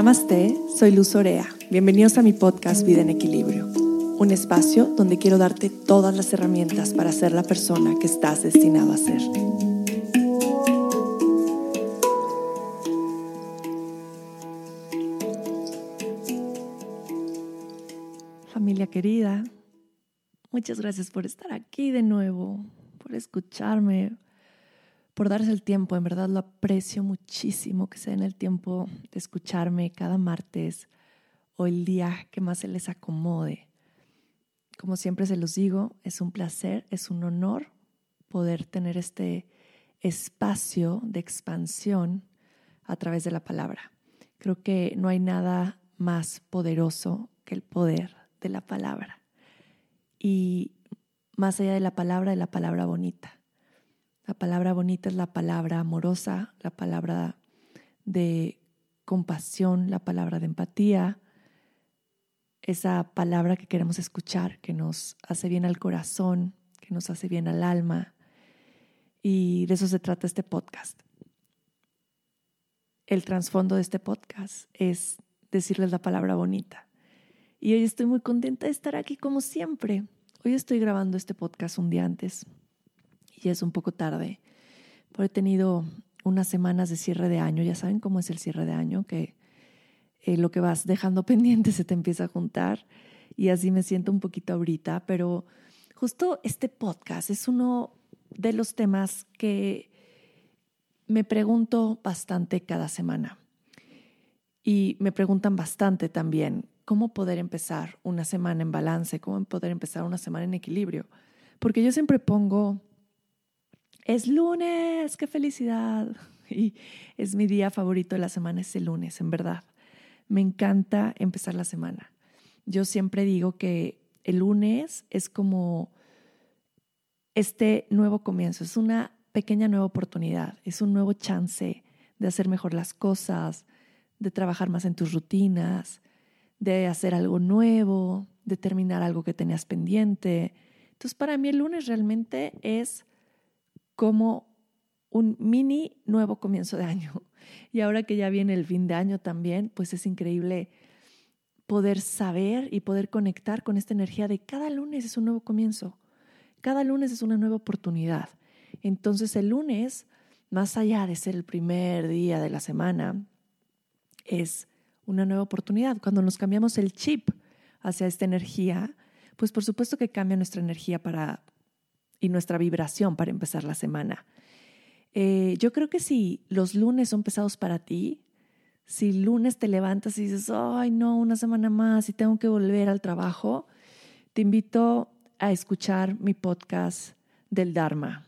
Namaste, soy Luz Orea. Bienvenidos a mi podcast Vida en Equilibrio, un espacio donde quiero darte todas las herramientas para ser la persona que estás destinado a ser. Familia querida, muchas gracias por estar aquí de nuevo, por escucharme, por darse el tiempo. En verdad lo aprecio muchísimo que se den el tiempo de escucharme cada martes o el día que más se les acomode. Como siempre se los digo, es un placer, es un honor poder tener este espacio de expansión a través de la palabra. Creo que no hay nada más poderoso que el poder de la palabra. Y más allá de la palabra, de la palabra bonita. La palabra bonita es la palabra amorosa, la palabra de compasión, la palabra de empatía, esa palabra que queremos escuchar, que nos hace bien al corazón, que nos hace bien al alma. Y de eso se trata este podcast. El trasfondo de este podcast es decirles la palabra bonita. Y hoy estoy muy contenta de estar aquí como siempre. Hoy estoy grabando este podcast un día antes, y es un poco tarde, pero he tenido unas semanas de cierre de año. Ya saben cómo es el cierre de año, que eh, lo que vas dejando pendiente se te empieza a juntar y así me siento un poquito ahorita, pero justo este podcast es uno de los temas que me pregunto bastante cada semana. Y me preguntan bastante también cómo poder empezar una semana en balance, cómo poder empezar una semana en equilibrio. Porque yo siempre pongo es lunes, qué felicidad. Y es mi día favorito de la semana, es el lunes, en verdad. Me encanta empezar la semana. Yo siempre digo que el lunes es como este nuevo comienzo, es una pequeña nueva oportunidad, es un nuevo chance de hacer mejor las cosas, de trabajar más en tus rutinas, de hacer algo nuevo, de terminar algo que tenías pendiente. Entonces, para mí el lunes realmente es como un mini nuevo comienzo de año. Y ahora que ya viene el fin de año también, pues es increíble poder saber y poder conectar con esta energía de cada lunes es un nuevo comienzo, cada lunes es una nueva oportunidad. Entonces el lunes, más allá de ser el primer día de la semana, es una nueva oportunidad. Cuando nos cambiamos el chip hacia esta energía, pues por supuesto que cambia nuestra energía para y nuestra vibración para empezar la semana. Eh, yo creo que si los lunes son pesados para ti, si lunes te levantas y dices, ay no, una semana más y tengo que volver al trabajo, te invito a escuchar mi podcast del Dharma,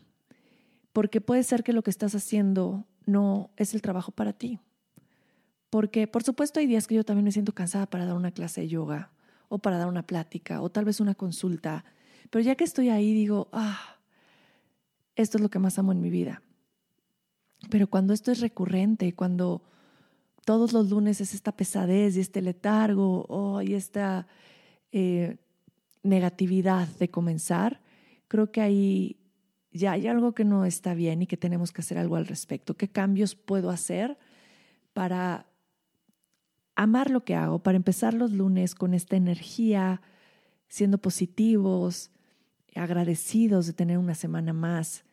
porque puede ser que lo que estás haciendo no es el trabajo para ti. Porque por supuesto hay días que yo también me siento cansada para dar una clase de yoga o para dar una plática o tal vez una consulta pero ya que estoy ahí, digo, ah, esto es lo que más amo en mi vida. Pero cuando esto es recurrente, cuando todos los lunes es esta pesadez y este letargo y esta eh, negatividad de comenzar, creo que ahí ya hay algo que no está bien y que tenemos que hacer algo al respecto. ¿Qué cambios puedo hacer para amar lo que hago, para empezar los lunes con esta energía, siendo positivos, agradecidos de tener una semana más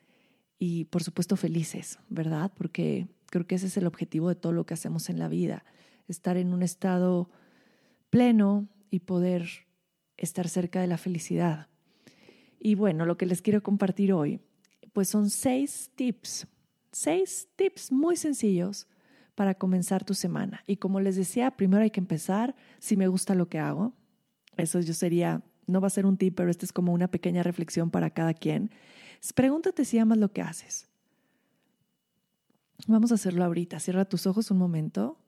y por supuesto felices, ¿verdad? Porque creo que ese es el objetivo de todo lo que hacemos en la vida, estar en un estado pleno y poder estar cerca de la felicidad. Y bueno, lo que les quiero compartir hoy, pues son seis tips, seis tips muy sencillos para comenzar tu semana. Y como les decía, primero hay que empezar si me gusta lo que hago. Eso yo sería no va a ser un tip, pero esta es como una pequeña reflexión para cada quien. Pregúntate si amas lo que haces. Vamos a hacerlo ahorita. Cierra tus ojos un momento.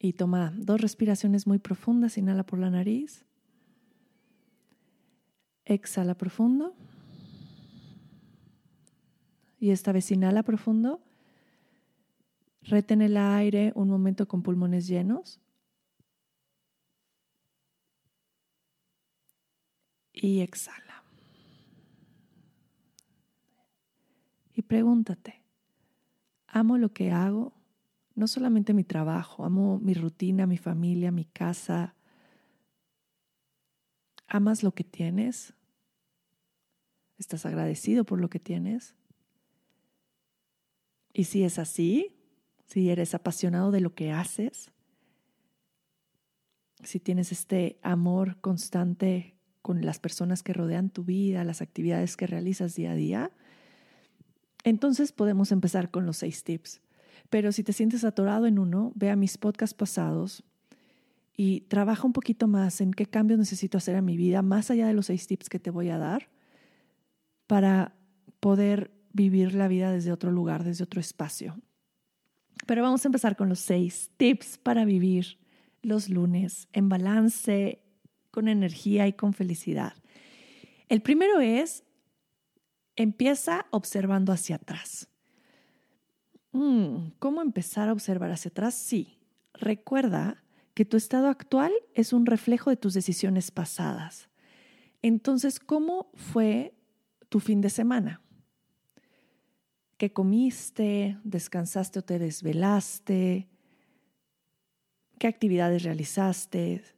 Y toma dos respiraciones muy profundas. Inhala por la nariz. Exhala profundo. Y esta vez inhala profundo. Retén el aire un momento con pulmones llenos. Y exhala. Y pregúntate, amo lo que hago, no solamente mi trabajo, amo mi rutina, mi familia, mi casa. ¿Amas lo que tienes? ¿Estás agradecido por lo que tienes? Y si es así, si eres apasionado de lo que haces, si tienes este amor constante con las personas que rodean tu vida, las actividades que realizas día a día, entonces podemos empezar con los seis tips. Pero si te sientes atorado en uno, ve a mis podcasts pasados y trabaja un poquito más en qué cambios necesito hacer en mi vida, más allá de los seis tips que te voy a dar, para poder vivir la vida desde otro lugar, desde otro espacio. Pero vamos a empezar con los seis tips para vivir los lunes en balance, con energía y con felicidad. El primero es, empieza observando hacia atrás. Mm, ¿Cómo empezar a observar hacia atrás? Sí, recuerda que tu estado actual es un reflejo de tus decisiones pasadas. Entonces, ¿cómo fue tu fin de semana? ¿Qué comiste? ¿Descansaste o te desvelaste? ¿Qué actividades realizaste?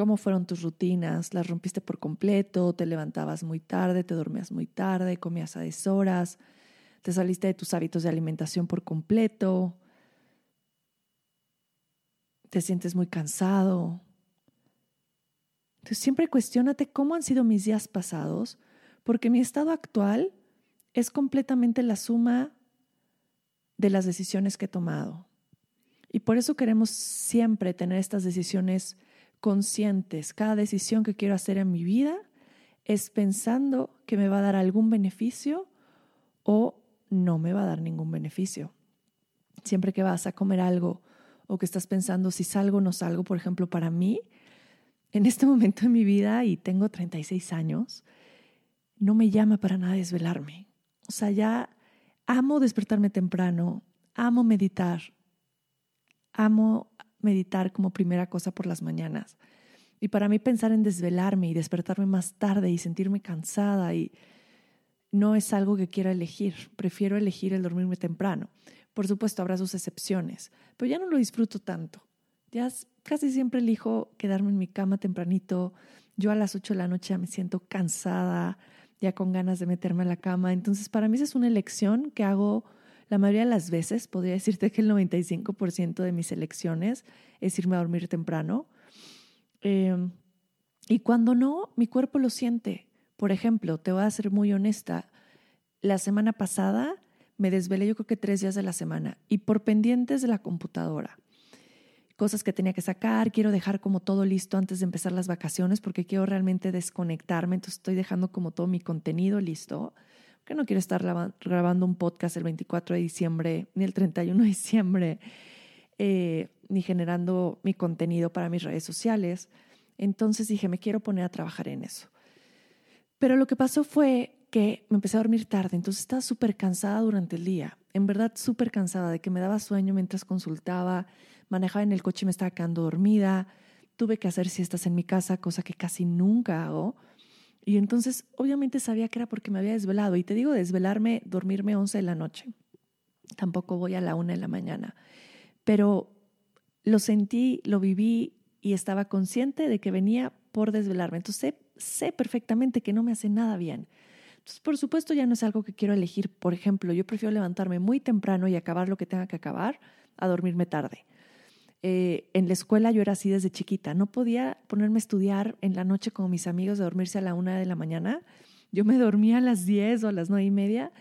¿Cómo fueron tus rutinas? ¿Las rompiste por completo? ¿Te levantabas muy tarde? ¿Te dormías muy tarde? ¿Comías a deshoras? ¿Te saliste de tus hábitos de alimentación por completo? ¿Te sientes muy cansado? Entonces siempre cuestionate cómo han sido mis días pasados, porque mi estado actual es completamente la suma de las decisiones que he tomado. Y por eso queremos siempre tener estas decisiones conscientes. Cada decisión que quiero hacer en mi vida es pensando que me va a dar algún beneficio o no me va a dar ningún beneficio. Siempre que vas a comer algo o que estás pensando si salgo o no salgo, por ejemplo, para mí, en este momento de mi vida, y tengo 36 años, no me llama para nada desvelarme. O sea, ya amo despertarme temprano, amo meditar, amo meditar como primera cosa por las mañanas. Y para mí pensar en desvelarme y despertarme más tarde y sentirme cansada y no es algo que quiera elegir. Prefiero elegir el dormirme temprano. Por supuesto, habrá sus excepciones, pero ya no lo disfruto tanto. Ya casi siempre elijo quedarme en mi cama tempranito. Yo a las 8 de la noche me siento cansada, ya con ganas de meterme a la cama. Entonces, para mí esa es una elección que hago la mayoría de las veces. Podría decirte que el 95% de mis elecciones es irme a dormir temprano. Em, y cuando no, mi cuerpo lo siente. Por ejemplo, te voy a ser muy honesta. La semana pasada me desvelé yo creo que tres días de la semana y por pendientes de la computadora cosas que tenía que sacar, quiero dejar como todo listo antes de empezar las vacaciones porque quiero realmente desconectarme, entonces estoy dejando como todo mi contenido listo, que no quiero estar grabando un podcast el 24 de diciembre ni el 31 de diciembre, eh, ni generando mi contenido para mis redes sociales. Entonces dije, me quiero poner a trabajar en eso. Pero lo que pasó fue que me empecé a dormir tarde, entonces estaba súper cansada durante el día, en verdad súper cansada de que me daba sueño mientras consultaba, manejaba en el coche y me estaba quedando dormida, tuve que hacer siestas en mi casa, cosa que casi nunca hago. Y entonces obviamente sabía que era porque me había desvelado. Y te digo desvelarme, dormirme 11 de la noche. Tampoco voy a la una de la mañana. Pero lo sentí, lo viví y estaba consciente de que venía por desvelarme. Entonces sé, perfectamente que no me hace nada bien. Entonces, por supuesto, ya no es algo que quiero elegir. Por ejemplo, yo prefiero levantarme muy temprano y acabar lo que tenga que acabar a dormirme tarde. Eh, en la escuela yo era así desde chiquita. No podía ponerme a estudiar en la noche con mis amigos de dormirse a la una de la mañana. Yo me dormía a las diez o a las nueve y media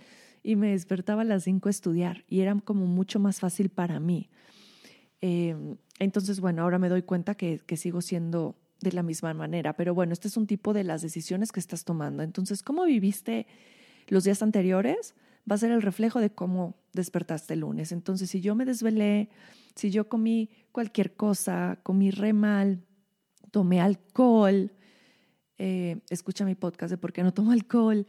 y me despertaba a las cinco a estudiar y era como mucho más fácil para mí. Eh, entonces, bueno, ahora me doy cuenta que, que sigo siendo de la misma manera, pero bueno, este es un tipo de las decisiones que estás tomando. Entonces, ¿cómo viviste los días anteriores? Va a ser el reflejo de cómo despertaste el lunes. Entonces, si yo me desvelé, si yo comí cualquier cosa, comí re mal, tomé alcohol, eh, escucha mi podcast de por qué no tomo alcohol,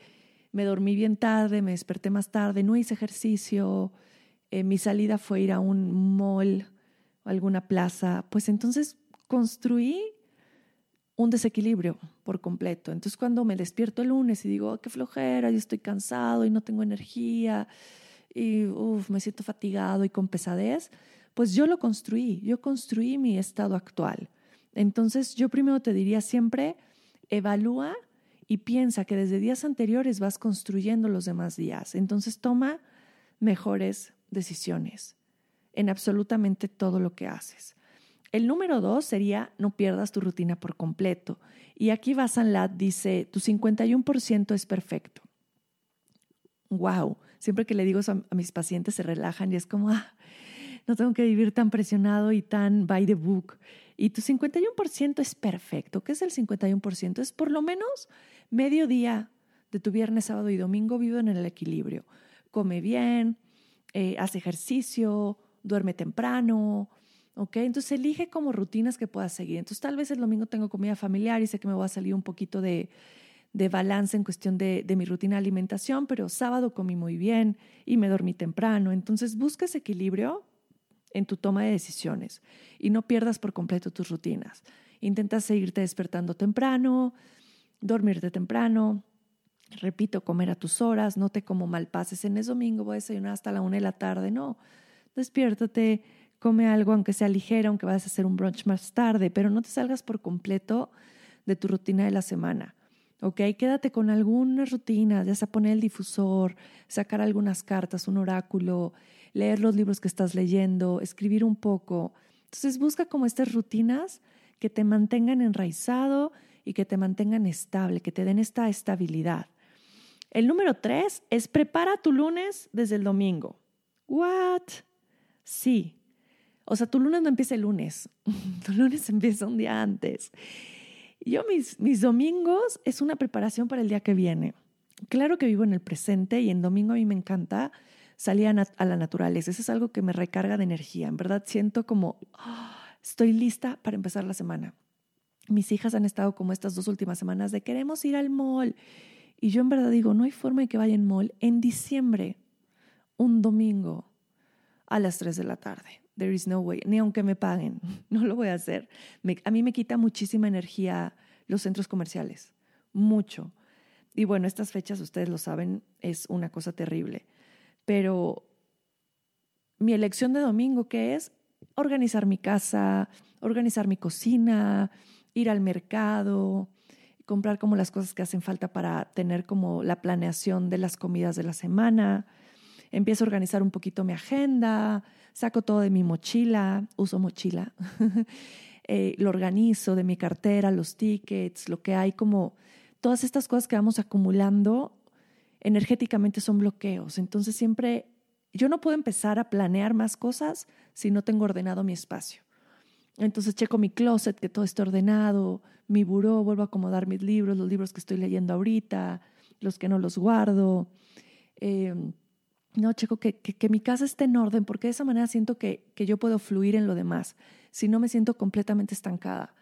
me dormí bien tarde, me desperté más tarde, no hice ejercicio, eh, mi salida fue ir a un mall o alguna plaza, pues entonces construí un desequilibrio por completo. Entonces cuando me despierto el lunes y digo, qué flojera, yo estoy cansado y no tengo energía, y me siento fatigado y con pesadez, pues yo lo construí, yo construí mi estado actual. Entonces yo primero te diría siempre, evalúa y piensa que desde días anteriores vas construyendo los demás días. Entonces toma mejores decisiones en absolutamente todo lo que haces. El número dos sería no pierdas tu rutina por completo. Y aquí Lat dice, tu 51% es perfecto. Wow, siempre que le digo a, mis pacientes se relajan y es como, ah, no tengo que vivir tan presionado y tan by the book. Y tu 51% es perfecto. ¿Qué es el 51%? Es por lo menos medio día de tu viernes, sábado y domingo vivo en el equilibrio. Come bien, eh, haz ejercicio, duerme temprano, ¿ok? Entonces elige como rutinas que puedas seguir. Entonces tal vez el domingo tengo comida familiar y sé que me voy a salir un poquito de, de balance en cuestión de, de, mi rutina de alimentación, pero sábado comí muy bien y me dormí temprano. Entonces busca ese equilibrio en tu toma de decisiones y no pierdas por completo tus rutinas. Intenta seguirte despertando temprano, dormirte temprano, repito, comer a tus horas, no te como mal pases en el domingo, voy a desayunar hasta la una de la tarde, no. Despiértate, come algo, aunque sea ligero, aunque vayas a hacer un brunch más tarde, pero no te salgas por completo de tu rutina de la semana. ¿Ok? Quédate con algunas rutinas, ya sea poner el difusor, sacar algunas cartas, un oráculo, leer los libros que estás leyendo, escribir un poco. Entonces busca como estas rutinas que te mantengan enraizado y que te mantengan estable, que te den esta estabilidad. El número tres es prepara tu lunes desde el domingo. ¿What? Sí. O sea, tu lunes no empieza el lunes, tu lunes empieza un día antes. Yo mis, mis domingos es una preparación para el día que viene. Claro que vivo en el presente y en domingo a mí me encanta salir a, la naturaleza. Eso es algo que me recarga de energía. En verdad siento como ah, estoy lista para empezar la semana. Mis hijas han estado como estas dos últimas semanas de queremos ir al mall. Y yo en verdad digo, no hay forma de que vaya al mall en diciembre, un domingo a las 3 de la tarde. There is no way, ni aunque me paguen, no lo voy a hacer. a mí me quita muchísima energía los centros comerciales, mucho. Y bueno, estas fechas, ustedes lo saben, es una cosa terrible. Pero mi elección de domingo, ¿qué es? Organizar mi casa, organizar mi cocina, ir al mercado, comprar como las cosas que hacen falta para tener como la planeación de las comidas de la semana. Empiezo a organizar un poquito mi agenda, saco todo de mi mochila, uso mochila, eh, lo organizo de mi cartera, los tickets, lo que hay como todas estas cosas que vamos acumulando energéticamente son bloqueos. Entonces siempre, yo no puedo empezar a planear más cosas si no tengo ordenado mi espacio. Entonces checo mi closet, que todo esté ordenado, mi buró, vuelvo a acomodar mis libros, los libros que estoy leyendo ahorita, los que no los guardo. Em, no, checo que, que, mi casa esté en orden, porque de esa manera siento que, que yo puedo fluir en lo demás, si no me siento completamente estancada.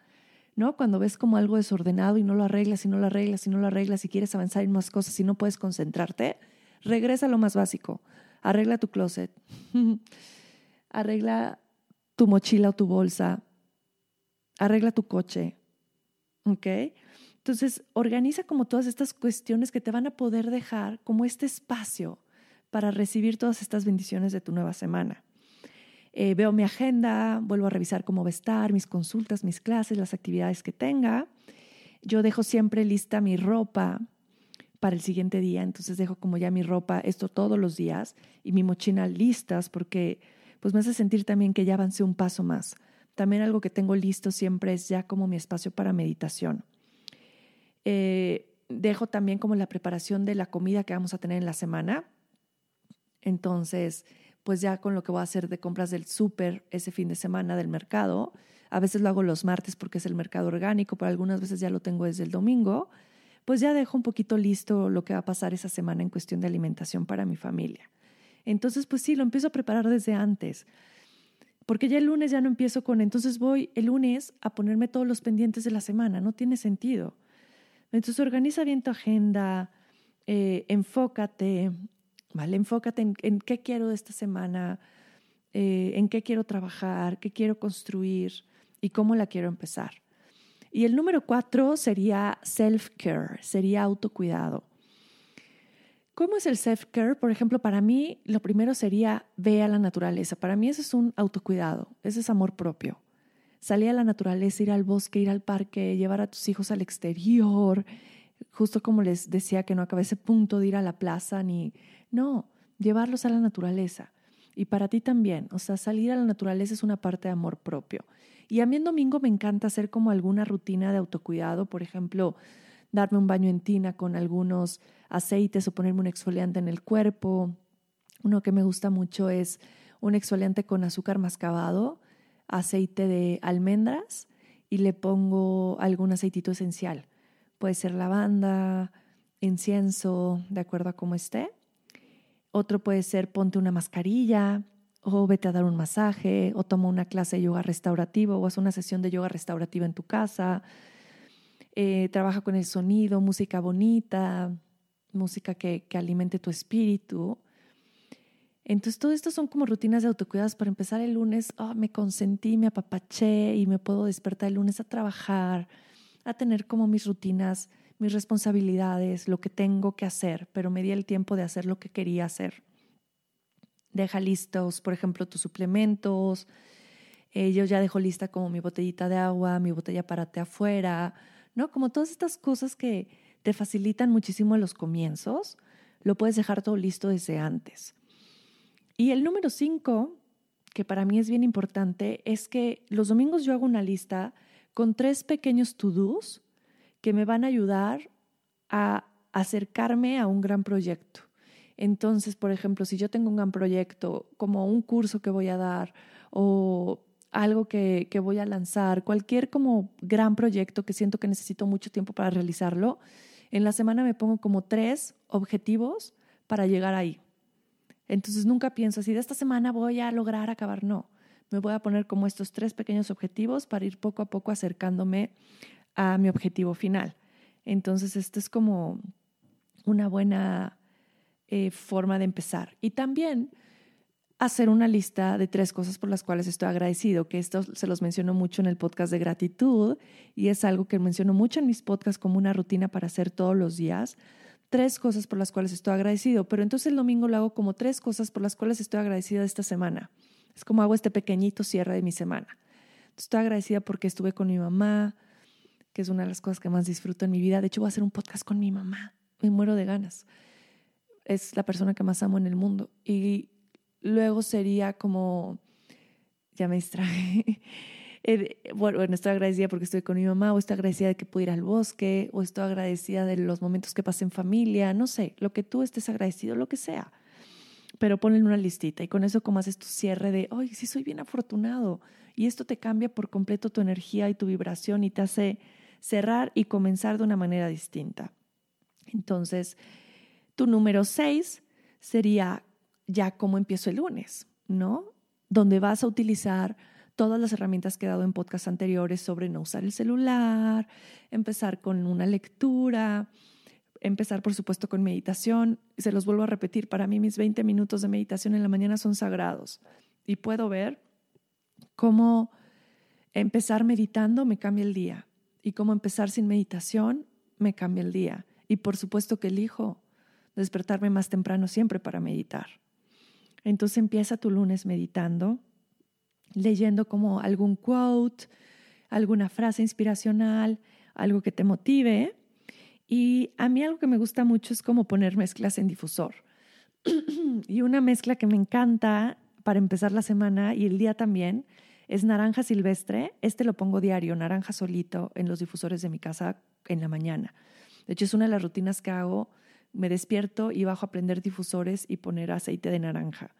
¿No? Cuando ves como algo desordenado y no lo arreglas y no lo arreglas y no lo arreglas y quieres avanzar en más cosas y no puedes concentrarte, regresa a lo más básico. Arregla tu closet. arregla tu mochila o tu bolsa. Arregla tu coche. ¿Ok? Entonces, organiza como todas estas cuestiones que te van a poder dejar como este espacio para recibir todas estas bendiciones de tu nueva semana. Eh, veo mi agenda, vuelvo a revisar cómo va a estar, mis consultas, mis clases, las actividades que tenga. Yo dejo siempre lista mi ropa para el siguiente día, entonces dejo como ya mi ropa, esto todos los días, y mi mochila listas porque pues me hace sentir también que ya avancé un paso más. También algo que tengo listo siempre es ya como mi espacio para meditación. Eh, dejo también como la preparación de la comida que vamos a tener en la semana. Entonces, pues ya con lo que voy a hacer de compras del súper ese fin de semana del mercado. A veces lo hago los martes porque es el mercado orgánico, pero algunas veces ya lo tengo desde el domingo. Pues ya dejo un poquito listo lo que va a pasar esa semana en cuestión de alimentación para mi familia. Entonces, pues sí, lo empiezo a preparar desde antes. Porque ya el lunes ya no empiezo con, entonces voy el lunes a ponerme todos los pendientes de la semana, no tiene sentido. Entonces organiza bien tu agenda, eh, enfócate, ¿vale? Enfócate en, qué quiero de esta semana, eh, en qué quiero trabajar, qué quiero construir y cómo la quiero empezar. Y el número cuatro sería self-care, sería autocuidado. ¿Cómo es el self-care? Por ejemplo, para mí lo primero sería ve a la naturaleza. Para mí eso es un autocuidado, ese es amor propio. Salir a la naturaleza, ir al bosque, ir al parque, llevar a tus hijos al exterior, justo como les decía que no acabé ese punto de ir a la plaza ni... No, llevarlos a la naturaleza. Y para ti también, o sea, salir a la naturaleza es una parte de amor propio. Y a mí en domingo me encanta hacer como alguna rutina de autocuidado, por ejemplo, darme un baño en tina con algunos aceites o ponerme un exfoliante en el cuerpo. Uno que me gusta mucho es un exfoliante con azúcar mascabado, aceite de almendras y le pongo algún aceitito esencial. Puede ser lavanda, incienso, de acuerdo a cómo esté. Otro puede ser ponte una mascarilla o vete a dar un masaje o toma una clase de yoga restaurativo o haz una sesión de yoga restaurativa en tu casa eh, trabaja con el sonido, música bonita, música que, que alimente tu espíritu. Entonces, todo esto son como rutinas de autocuidados para empezar el lunes, oh, me consentí, me apapaché y me puedo despertar el lunes a trabajar, a tener como mis rutinas, mis responsabilidades, lo que tengo que hacer, pero me di el tiempo de hacer lo que quería hacer. Deja listos, por ejemplo, tus suplementos. Eh, yo ya dejo lista como mi botellita de agua, mi botella para té afuera, ¿no? Como todas estas cosas que te facilitan muchísimo los comienzos, lo puedes dejar todo listo desde antes. Y el número cinco, que para mí es bien importante, es que los domingos yo hago una lista con tres pequeños to-dos que me van a ayudar a acercarme a un gran proyecto. Entonces, por ejemplo, si yo tengo un gran proyecto, como un curso que voy a dar o algo que, que, voy a lanzar, cualquier como gran proyecto que siento que necesito mucho tiempo para realizarlo, en la semana me pongo como tres objetivos para llegar ahí. Entonces nunca pienso así, de esta semana voy a lograr acabar, no. Me voy a poner como estos tres pequeños objetivos para ir poco a poco acercándome a mi objetivo final. Entonces, esto es como una buena eh, forma de empezar. Y también hacer una lista de tres cosas por las cuales estoy agradecido, que esto se los menciono mucho en el podcast de gratitud y es algo que menciono mucho en mis podcasts como una rutina para hacer todos los días. Tres cosas por las cuales estoy agradecido, pero entonces el domingo lo hago como tres cosas por las cuales estoy agradecida esta semana. Es como hago este pequeñito cierre de mi semana. Estoy agradecida porque estuve con mi mamá, que es una de las cosas que más disfruto en mi vida. De hecho, voy a hacer un podcast con mi mamá. Me muero de ganas. Es la persona que más amo en el mundo. Y Luego sería como, ya me distraje. Eh, bueno, estoy agradecida porque estoy con mi mamá, o estoy agradecida de que pude ir al bosque, o estoy agradecida de los momentos que pasé en familia, no sé, lo que tú estés agradecido, lo que sea. Pero ponle una listita y con eso como haces tu cierre de, ay, sí soy bien afortunado. Y esto te cambia por completo tu energía y tu vibración y te hace cerrar y comenzar de una manera distinta. Entonces, tu número seis sería ya cómo empiezo el lunes, ¿no? Donde vas a utilizar todas las herramientas que he dado en podcasts anteriores sobre no usar el celular, empezar con una lectura, empezar por supuesto con meditación. Se los vuelvo a repetir, para mí mis 20 minutos de meditación en la mañana son sagrados y puedo ver cómo empezar meditando me cambia el día y cómo empezar sin meditación me cambia el día. Y por supuesto que elijo despertarme más temprano siempre para meditar. Entonces empieza tu lunes meditando, leyendo como algún quote, alguna frase inspiracional, algo que te motive. Y a mí algo que me gusta mucho es como poner mezclas en difusor. y una mezcla que me encanta para empezar la semana y el día también es naranja silvestre. Este lo pongo diario, naranja solito, en los difusores de mi casa en la mañana. De hecho, es una de las rutinas que hago me despierto y bajo a prender difusores y poner aceite de naranja.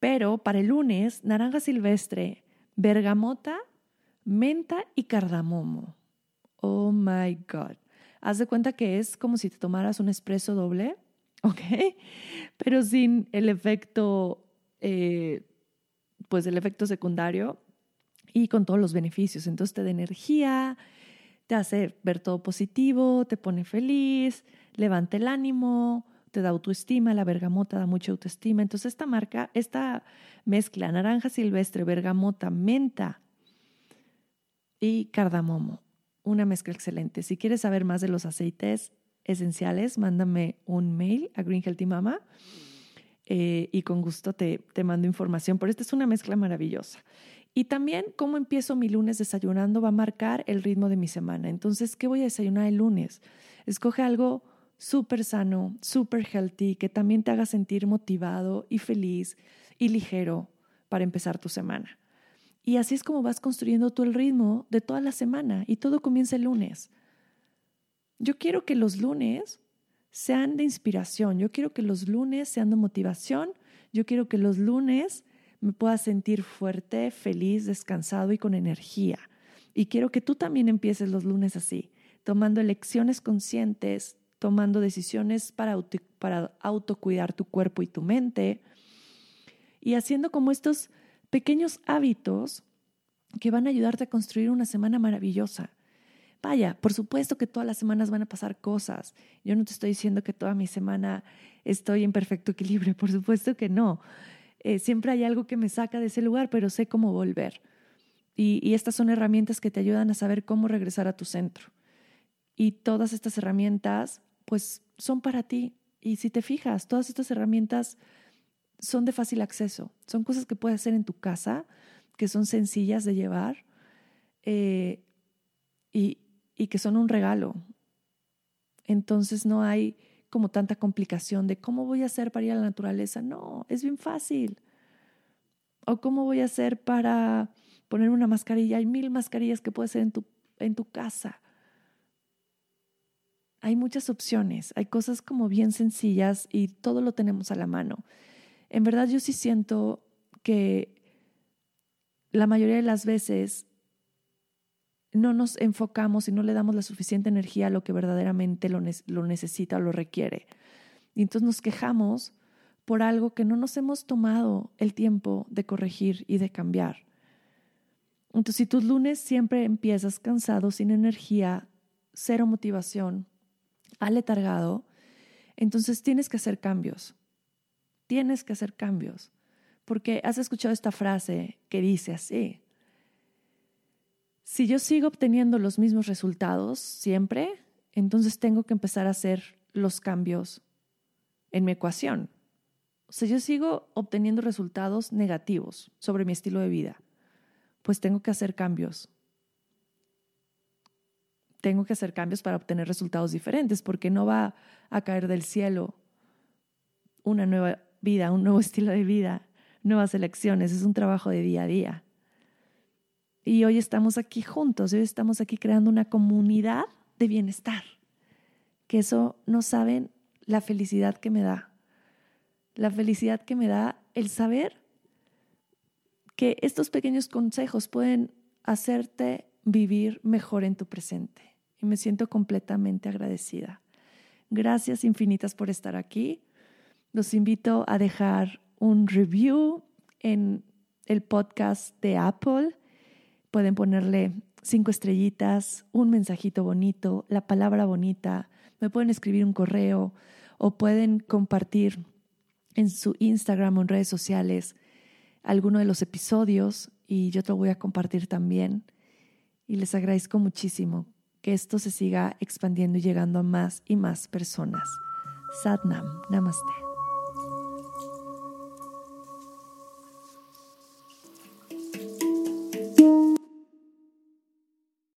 Pero para el lunes, naranja silvestre, bergamota, menta y cardamomo. Oh my God. Haz de cuenta que es como si te tomaras un espresso doble, ¿ok? Pero sin el efecto, eh, pues el efecto secundario y con todos los beneficios. Entonces te da energía, te hace ver todo positivo, te pone feliz, levanta el ánimo, te da autoestima, la bergamota da mucha autoestima. Entonces esta marca, esta mezcla naranja silvestre, bergamota, menta y cardamomo, una mezcla excelente. Si quieres saber más de los aceites, esenciales, mándame un mail a Green Healthy Mama eh, y con gusto te, te mando información. Pero esta es una mezcla maravillosa. Y también cómo empiezo mi lunes desayunando va a marcar el ritmo de mi semana. Entonces, ¿qué voy a desayunar el lunes? Escoge algo súper sano, súper healthy, que también te haga sentir motivado y feliz y ligero para empezar tu semana. Y así es como vas construyendo tú el ritmo de toda la semana y todo comienza el lunes. Yo quiero que los lunes sean de inspiración, yo quiero que los lunes sean de motivación, yo quiero que los lunes me pueda sentir fuerte, feliz, descansado y con energía. Y quiero que tú también empieces los lunes así, tomando elecciones conscientes, tomando decisiones para, auto, para autocuidar tu cuerpo y tu mente y haciendo como estos pequeños hábitos que van a ayudarte a construir una semana maravillosa. Vaya, por supuesto que todas las semanas van a pasar cosas. Yo no te estoy diciendo que toda mi semana estoy en perfecto equilibrio, por supuesto que no. Eh, siempre hay algo que me saca de ese lugar, pero sé cómo volver. Y, y estas son herramientas que te ayudan a saber cómo regresar a tu centro. Y todas estas herramientas, pues, son para ti. Y si te fijas, todas estas herramientas son de fácil acceso. Son cosas que puedes hacer en tu casa, que son sencillas de llevar eh, y, y que son un regalo. Entonces no hay como tanta complicación de cómo voy a hacer para ir a la naturaleza. No, es bien fácil. O cómo voy a hacer para poner una mascarilla. Hay mil mascarillas que puedes hacer en tu, en tu casa. Hay muchas opciones, hay cosas como bien sencillas y todo lo tenemos a la mano. En verdad yo sí siento que la mayoría de las veces no nos enfocamos y no le damos la suficiente energía a lo que verdaderamente lo, necesita o lo requiere. Y entonces nos quejamos por algo que no nos hemos tomado el tiempo de corregir y de cambiar. Entonces, si tus lunes siempre empiezas cansado, sin energía, cero motivación, aletargado, entonces tienes que hacer cambios. Tienes que hacer cambios. Porque has escuchado esta frase que dice así, si yo sigo obteniendo los mismos resultados siempre, entonces tengo que empezar a hacer los cambios en mi ecuación. O sea, yo sigo obteniendo resultados negativos sobre mi estilo de vida, pues tengo que hacer cambios. Tengo que hacer cambios para obtener resultados diferentes, porque no va a caer del cielo una nueva vida, un nuevo estilo de vida, nuevas elecciones. Es un trabajo de día a día. Y hoy estamos aquí juntos, hoy estamos aquí creando una comunidad de bienestar. Que eso no saben la felicidad que me da. La felicidad que me da el saber que estos pequeños consejos pueden hacerte vivir mejor en tu presente. Y me siento completamente agradecida. Gracias infinitas por estar aquí. Los invito a dejar un review en el podcast de Apple Pueden ponerle cinco estrellitas, un mensajito bonito, la palabra bonita, me pueden escribir un correo o pueden compartir en su Instagram o en redes sociales alguno de los episodios y yo te lo voy a compartir también. Y les agradezco muchísimo que esto se siga expandiendo y llegando a más y más personas. Sadnam, namaste.